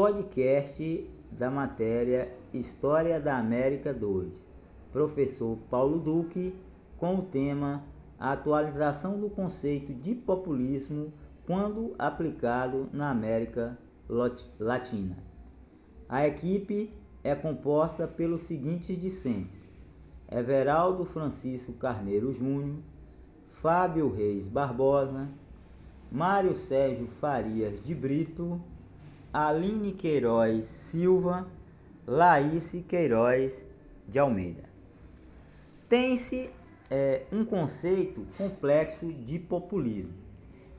Podcast da matéria História da América 2. Professor Paulo Duque, com o tema A atualização do conceito de populismo quando aplicado na América Latina. A equipe é composta pelos seguintes discentes: Everaldo Francisco Carneiro Júnior, Fábio Reis Barbosa, Mário Sérgio Farias de Brito, Aline Queiroz Silva, Laís Queiroz de Almeida. Tem-se é, um conceito complexo de populismo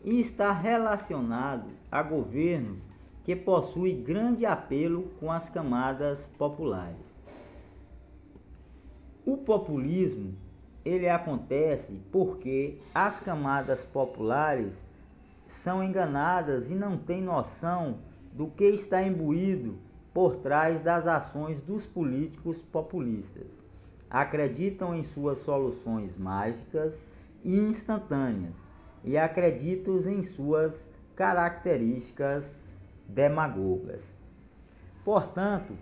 e está relacionado a governos que possuem grande apelo com as camadas populares. O populismo ele acontece porque as camadas populares são enganadas e não têm noção do que está imbuído por trás das ações dos políticos populistas. Acreditam em suas soluções mágicas e instantâneas e acreditam em suas características demagogas. Portanto,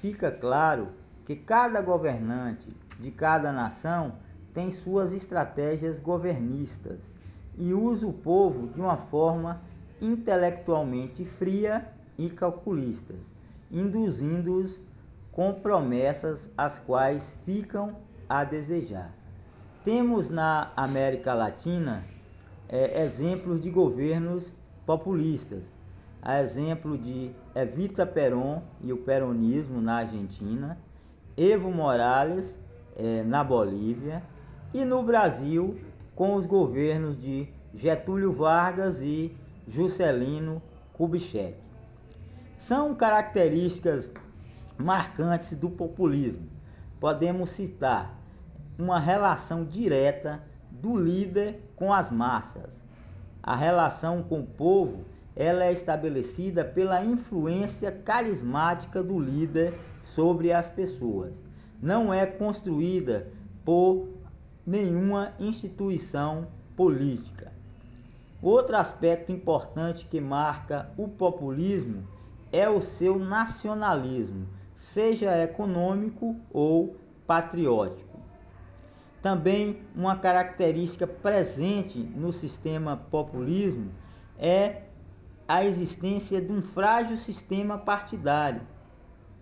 fica claro que cada governante de cada nação tem suas estratégias governistas e usa o povo de uma forma intelectualmente fria e calculistas, induzindo-os com promessas as quais ficam a desejar. Temos na América Latina é, exemplos de governos populistas, a exemplo de Evita Peron e o peronismo na Argentina, Evo Morales é, na Bolívia e no Brasil com os governos de Getúlio Vargas e Juscelino Kubitschek. São características marcantes do populismo. Podemos citar uma relação direta do líder com as massas. A relação com o povo ela é estabelecida pela influência carismática do líder sobre as pessoas. Não é construída por nenhuma instituição política. Outro aspecto importante que marca o populismo é o seu nacionalismo, seja econômico ou patriótico. Também uma característica presente no sistema populismo é a existência de um frágil sistema partidário.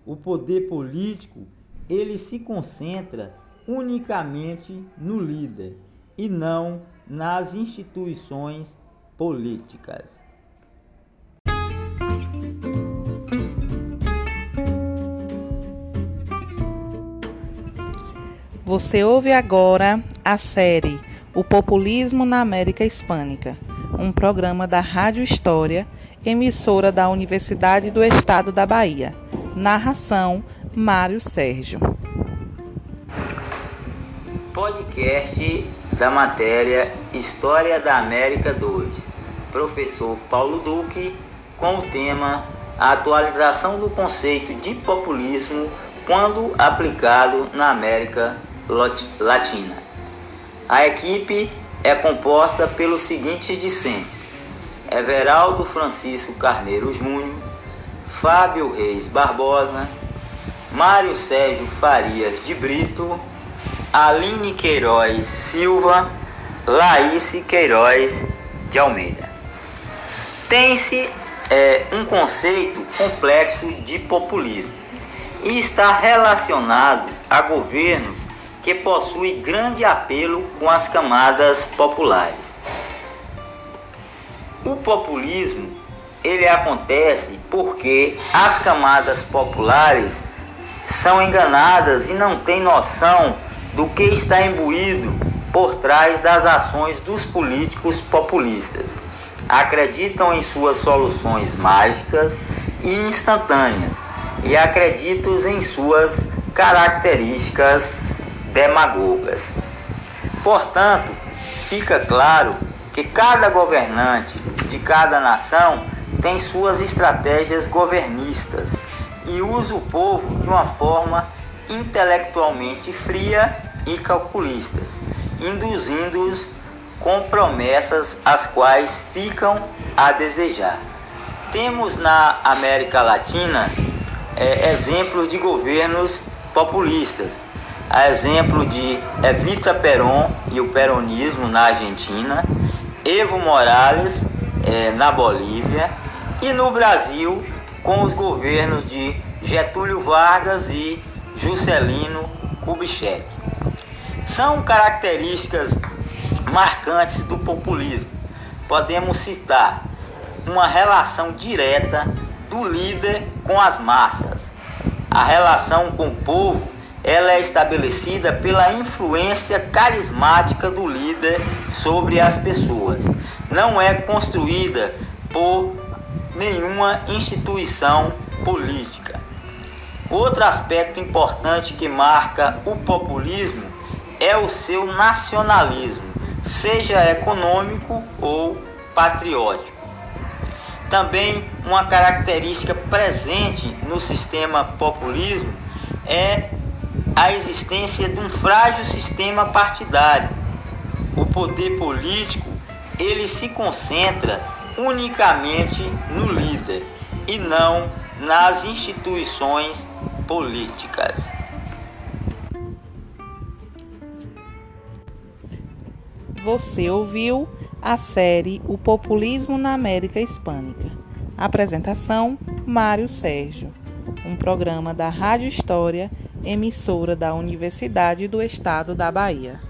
O poder político ele se concentra unicamente no líder e não nas instituições políticas. Você ouve agora a série O Populismo na América Hispânica, um programa da Rádio História, emissora da Universidade do Estado da Bahia. Narração: Mário Sérgio. Podcast da matéria História da América 2, professor Paulo Duque, com o tema A atualização do conceito de populismo quando aplicado na América Latina. A equipe é composta pelos seguintes discentes: Everaldo Francisco Carneiro Júnior, Fábio Reis Barbosa, Mário Sérgio Farias de Brito, Aline Queiroz Silva, Laís Queiroz de Almeida. Tem-se é, um conceito complexo de populismo e está relacionado a governos que possuem grande apelo com as camadas populares. O populismo ele acontece porque as camadas populares são enganadas e não têm noção do que está imbuído por trás das ações dos políticos populistas. Acreditam em suas soluções mágicas e instantâneas e acreditam em suas características demagogas. Portanto, fica claro que cada governante de cada nação tem suas estratégias governistas e usa o povo de uma forma intelectualmente fria e calculistas, induzindo-os com promessas as quais ficam a desejar. Temos na América Latina é, exemplos de governos populistas, a exemplo de Evita Perón e o peronismo na Argentina, Evo Morales é, na Bolívia e no Brasil com os governos de Getúlio Vargas e Juscelino Kubitschek. São características marcantes do populismo. Podemos citar uma relação direta do líder com as massas. A relação com o povo ela é estabelecida pela influência carismática do líder sobre as pessoas. Não é construída por nenhuma instituição política. Outro aspecto importante que marca o populismo é o seu nacionalismo, seja econômico ou patriótico. Também uma característica presente no sistema populismo é a existência de um frágil sistema partidário. O poder político ele se concentra unicamente no líder e não nas instituições políticas. Você ouviu a série O Populismo na América Hispânica. Apresentação: Mário Sérgio. Um programa da Rádio História, emissora da Universidade do Estado da Bahia.